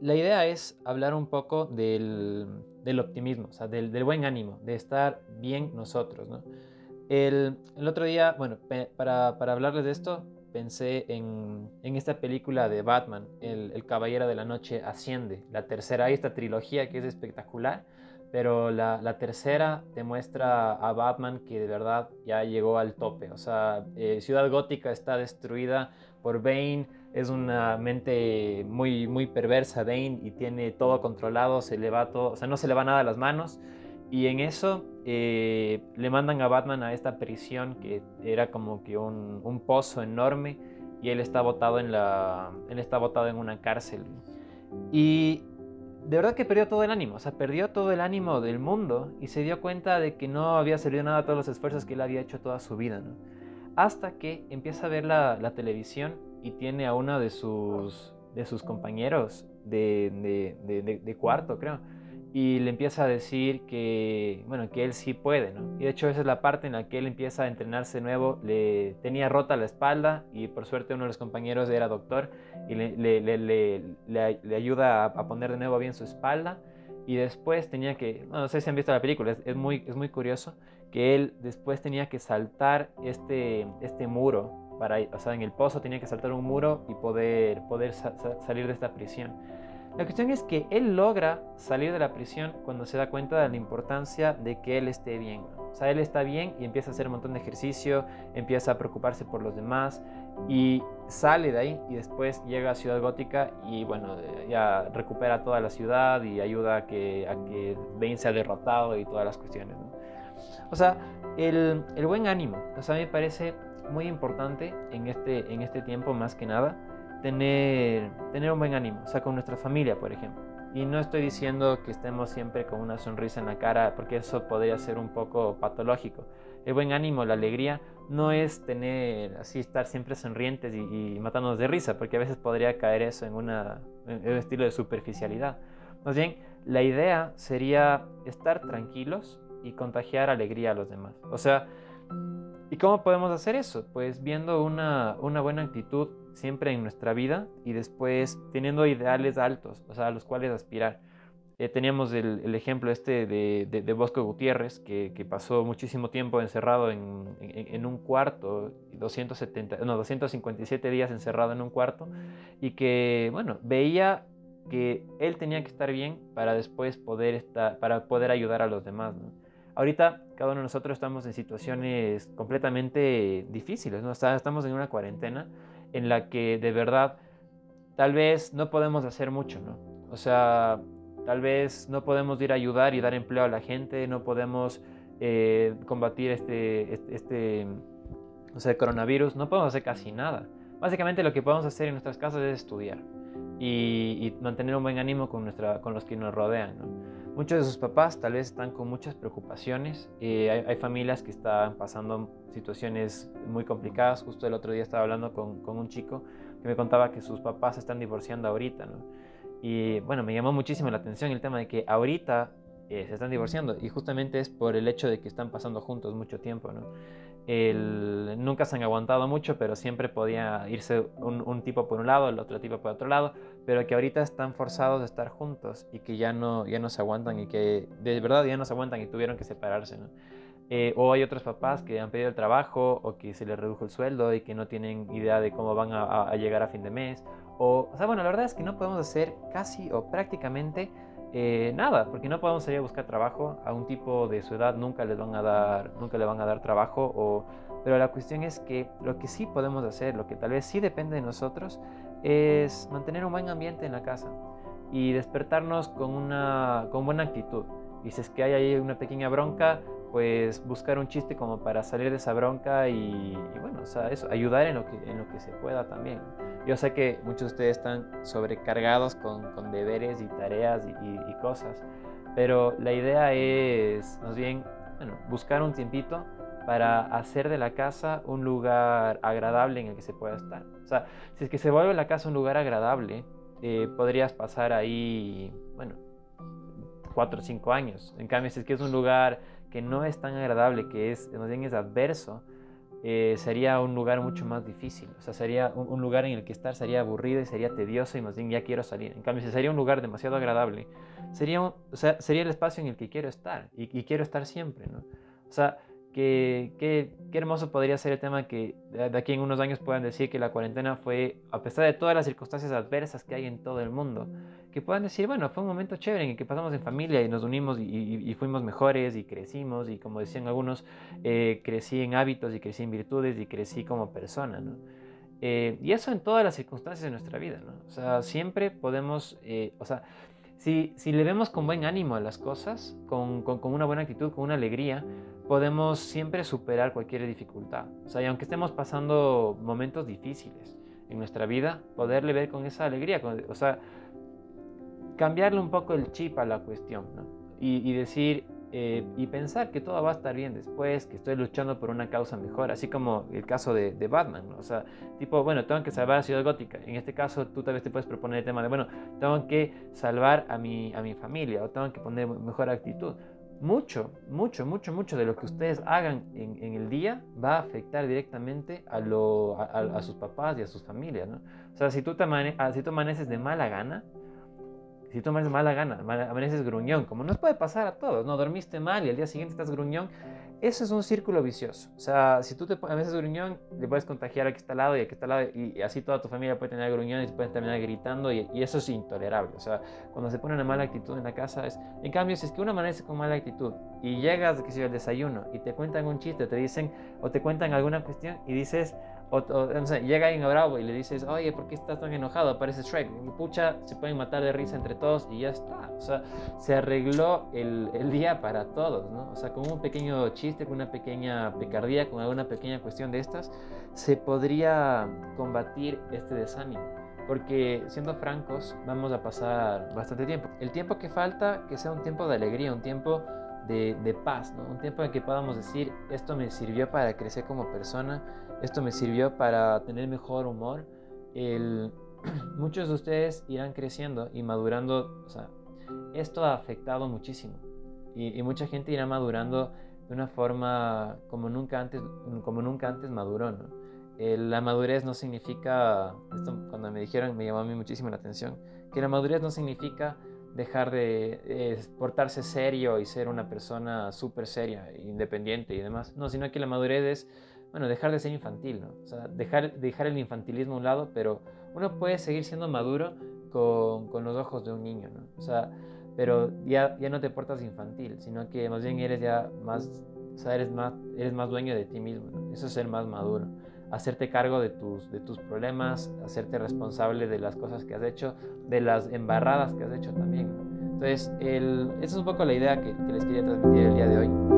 la idea es hablar un poco del, optimismo, o sea, del, buen ánimo, de estar bien nosotros, ¿no? El, otro día, bueno, para, para, hablarles de esto, pensé en, esta película de Batman, el, Caballero de la Noche Asciende, la tercera, esta trilogía que es espectacular, pero la, la, tercera te muestra a Batman que de verdad ya llegó al tope, o sea, eh, Ciudad Gótica está destruida por Bane, es una mente muy, muy perversa Bane y tiene todo controlado, se le va todo, o sea, no se le va nada a las manos. Y en eso eh, le mandan a Batman a esta prisión que era como que un, un pozo enorme y él está botado en la él está botado en una cárcel. Y de verdad que perdió todo el ánimo, o sea, perdió todo el ánimo del mundo y se dio cuenta de que no había servido nada a todos los esfuerzos que él había hecho toda su vida, ¿no? Hasta que empieza a ver la, televisión y tiene a uno de sus, de sus compañeros de, de, de, cuarto, creo, y le empieza a decir que, bueno, que él sí puede, ¿no? Y de hecho esa es la parte en la que él empieza a entrenarse nuevo, le tenía rota la espalda y por suerte uno de los compañeros era doctor y le, le, le, ayuda a, poner de nuevo bien su espalda y después tenía que, no sé si han visto la película, es, muy, es muy curioso que él después tenía que saltar este, este muro para, o sea, en el pozo tenía que saltar un muro y poder, poder sa salir de esta prisión. La cuestión es que él logra salir de la prisión cuando se da cuenta de la importancia de que él esté bien. O sea, él está bien y empieza a hacer un montón de ejercicio, empieza a preocuparse por los demás y sale de ahí y después llega a Ciudad Gótica y bueno, ya recupera toda la ciudad y ayuda a que, a que Bane sea derrotado y todas las cuestiones. O sea, el, el buen ánimo, o sea, me parece muy importante en este, en este tiempo más que nada tener, tener un buen ánimo, o sea, con nuestra familia, por ejemplo. Y no estoy diciendo que estemos siempre con una sonrisa en la cara, porque eso podría ser un poco patológico. El buen ánimo, la alegría, no es tener así, estar siempre sonrientes y, y matándonos de risa, porque a veces podría caer eso en, una, en un estilo de superficialidad. Más bien, la idea sería estar tranquilos y contagiar alegría a los demás. O sea, ¿Y cómo podemos hacer eso? Pues viendo una, una, buena actitud siempre en nuestra vida y después teniendo ideales altos, o sea, a los cuales aspirar. Eh, teníamos el, ejemplo este de, de, de Bosco Gutiérrez, que, que, pasó muchísimo tiempo encerrado en, en, un cuarto, 270, no, 257 días encerrado en un cuarto, y que, bueno, veía que él tenía que estar bien para después poder, estar, para poder ayudar a los demás. ¿no? Ahorita cada uno de nosotros estamos en situaciones completamente difíciles, ¿no? Estamos en una cuarentena en la que de verdad tal vez no podemos hacer mucho, ¿no? O sea, tal vez no podemos ir a ayudar y dar empleo a la gente, no podemos eh, combatir este, este, este o sea, coronavirus, no podemos hacer casi nada. Básicamente lo que podemos hacer en nuestras casas es estudiar y, y mantener un buen ánimo con, nuestra, con los que nos rodean, ¿no? Muchos de sus papás tal vez están con muchas preocupaciones. Eh, hay, hay, familias que están pasando situaciones muy complicadas. Justo el otro día estaba hablando con, con, un chico que me contaba que sus papás se están divorciando ahorita. ¿no? Y bueno, me llamó muchísimo la atención el tema de que ahorita eh, se están divorciando y justamente es por el hecho de que están pasando juntos mucho tiempo. ¿no? Nunca se han aguantado mucho, pero siempre podía irse un, tipo por un lado, el otro tipo por otro lado, pero que ahorita están forzados de estar juntos y que ya no, ya no se aguantan y que de verdad ya no se aguantan y tuvieron que separarse. Eh, o hay otros papás que han pedido el trabajo o que se les redujo el sueldo y que no tienen idea de cómo van a, a llegar a fin de mes. O, o sea, bueno, la verdad es que no podemos hacer casi o prácticamente eh, nada, porque no podemos salir a buscar trabajo. A un tipo de su edad nunca les van a dar, nunca le van a dar trabajo. O, pero la cuestión es que lo que sí podemos hacer, lo que tal vez sí depende de nosotros, es mantener un buen ambiente en la casa y despertarnos con una con buena actitud. Y si es que hay ahí una pequeña bronca, pues buscar un chiste como para salir de esa bronca y, bueno, o sea, eso, ayudar en lo, que, en lo que se pueda también. Yo sé que muchos de ustedes están sobrecargados con, deberes y tareas y, cosas, pero la idea es más bien, bueno, buscar un tiempito para hacer de la casa un lugar agradable en el que se pueda estar. O sea, si es que se vuelve la casa un lugar agradable, eh, podrías pasar ahí, bueno, cuatro o cinco años. En cambio, si es que es un lugar que no es tan agradable, que es, más bien es adverso, eh, sería un lugar mucho más difícil. O sea, sería un, lugar en el que estar sería aburrido y sería tedioso y más bien ya quiero salir. En cambio, si sería un lugar demasiado agradable, sería, o sea, sería el espacio en el que quiero estar y, y quiero estar siempre, ¿no? O sea, Qué, qué, hermoso podría ser el tema que de aquí en unos años puedan decir que la cuarentena fue, a pesar de todas las circunstancias adversas que hay en todo el mundo, que puedan decir, bueno, fue un momento chévere en el que pasamos en familia y nos unimos y, fuimos mejores y crecimos y como decían algunos, eh, crecí en hábitos y crecí en virtudes y crecí como persona, ¿no? Eh, y eso en todas las circunstancias de nuestra vida, ¿no? O sea, siempre podemos, eh, o sea, si, si, le vemos con buen ánimo a las cosas, con, con, con una buena actitud, con una alegría, podemos siempre superar cualquier dificultad. O sea, y aunque estemos pasando momentos difíciles en nuestra vida, poderle ver con esa alegría, o sea, cambiarle un poco el chip a la cuestión, y, decir, eh, y pensar que todo va a estar bien después, que estoy luchando por una causa mejor, así como el caso de, Batman, ¿no? o sea, tipo, bueno, tengo que salvar a Ciudad Gótica, en este caso tú tal vez te puedes proponer el tema de, bueno, tengo que salvar a mi, a mi familia, o tengo que poner mejor actitud, mucho, mucho, mucho, mucho de lo que ustedes hagan en, el día va a afectar directamente a, lo, a, sus papás y a sus familias, ¿no? O sea, si tú, te ah, si tú amaneces de mala gana, si amaneces de mala gana, amaneces gruñón, como nos puede pasar a todos, ¿no? Dormiste mal y al día siguiente estás gruñón, eso es un círculo vicioso. O sea, si tú te a veces gruñón, le puedes contagiar al que está al lado y al que está al lado, y, así toda tu familia puede tener gruñón y pueden terminar gritando, y, eso es intolerable. O sea, cuando se pone una mala actitud en la casa es. En cambio, si es que uno amanece con mala actitud y llegas, que si el desayuno y te cuentan un chiste, te dicen, o te cuentan alguna cuestión y dices, o, no sé, llega alguien Bravo y le dices, oye, ¿por qué estás tan enojado? Aparece Shrek. Y pucha, se pueden matar de risa entre todos y ya está. O sea, se arregló el, el, día para todos, ¿no? O sea, con un pequeño chiste, con una pequeña picardía, con alguna pequeña cuestión de estas, se podría combatir este desánimo. Porque siendo francos, vamos a pasar bastante tiempo. El tiempo que falta, que sea un tiempo de alegría, un tiempo de, paz. Un tiempo en que podamos decir, esto me sirvió para crecer como persona esto me sirvió para tener mejor humor. Muchos de ustedes irán creciendo y madurando. O sea, esto ha afectado muchísimo. Y, mucha gente irá madurando de una forma como nunca antes, como nunca antes maduró. la madurez no significa, esto cuando me dijeron me llamó a mí muchísimo la atención, que la madurez no significa dejar de eh, portarse serio y ser una persona súper seria, independiente y demás. No, sino que la madurez es bueno, dejar de ser infantil, ¿no? O sea, dejar, dejar el infantilismo a un lado, pero uno puede seguir siendo maduro con, con los ojos de un niño, ¿no? O sea, pero ya, ya no te portas infantil, sino que más bien eres ya más, o sea, eres más, eres más dueño de ti mismo. Eso es ser más maduro. Hacerte cargo de tus, de tus problemas, hacerte responsable de las cosas que has hecho, de las embarradas que has hecho también. Entonces, el, esa es un poco la idea que, que les quería transmitir el día de hoy.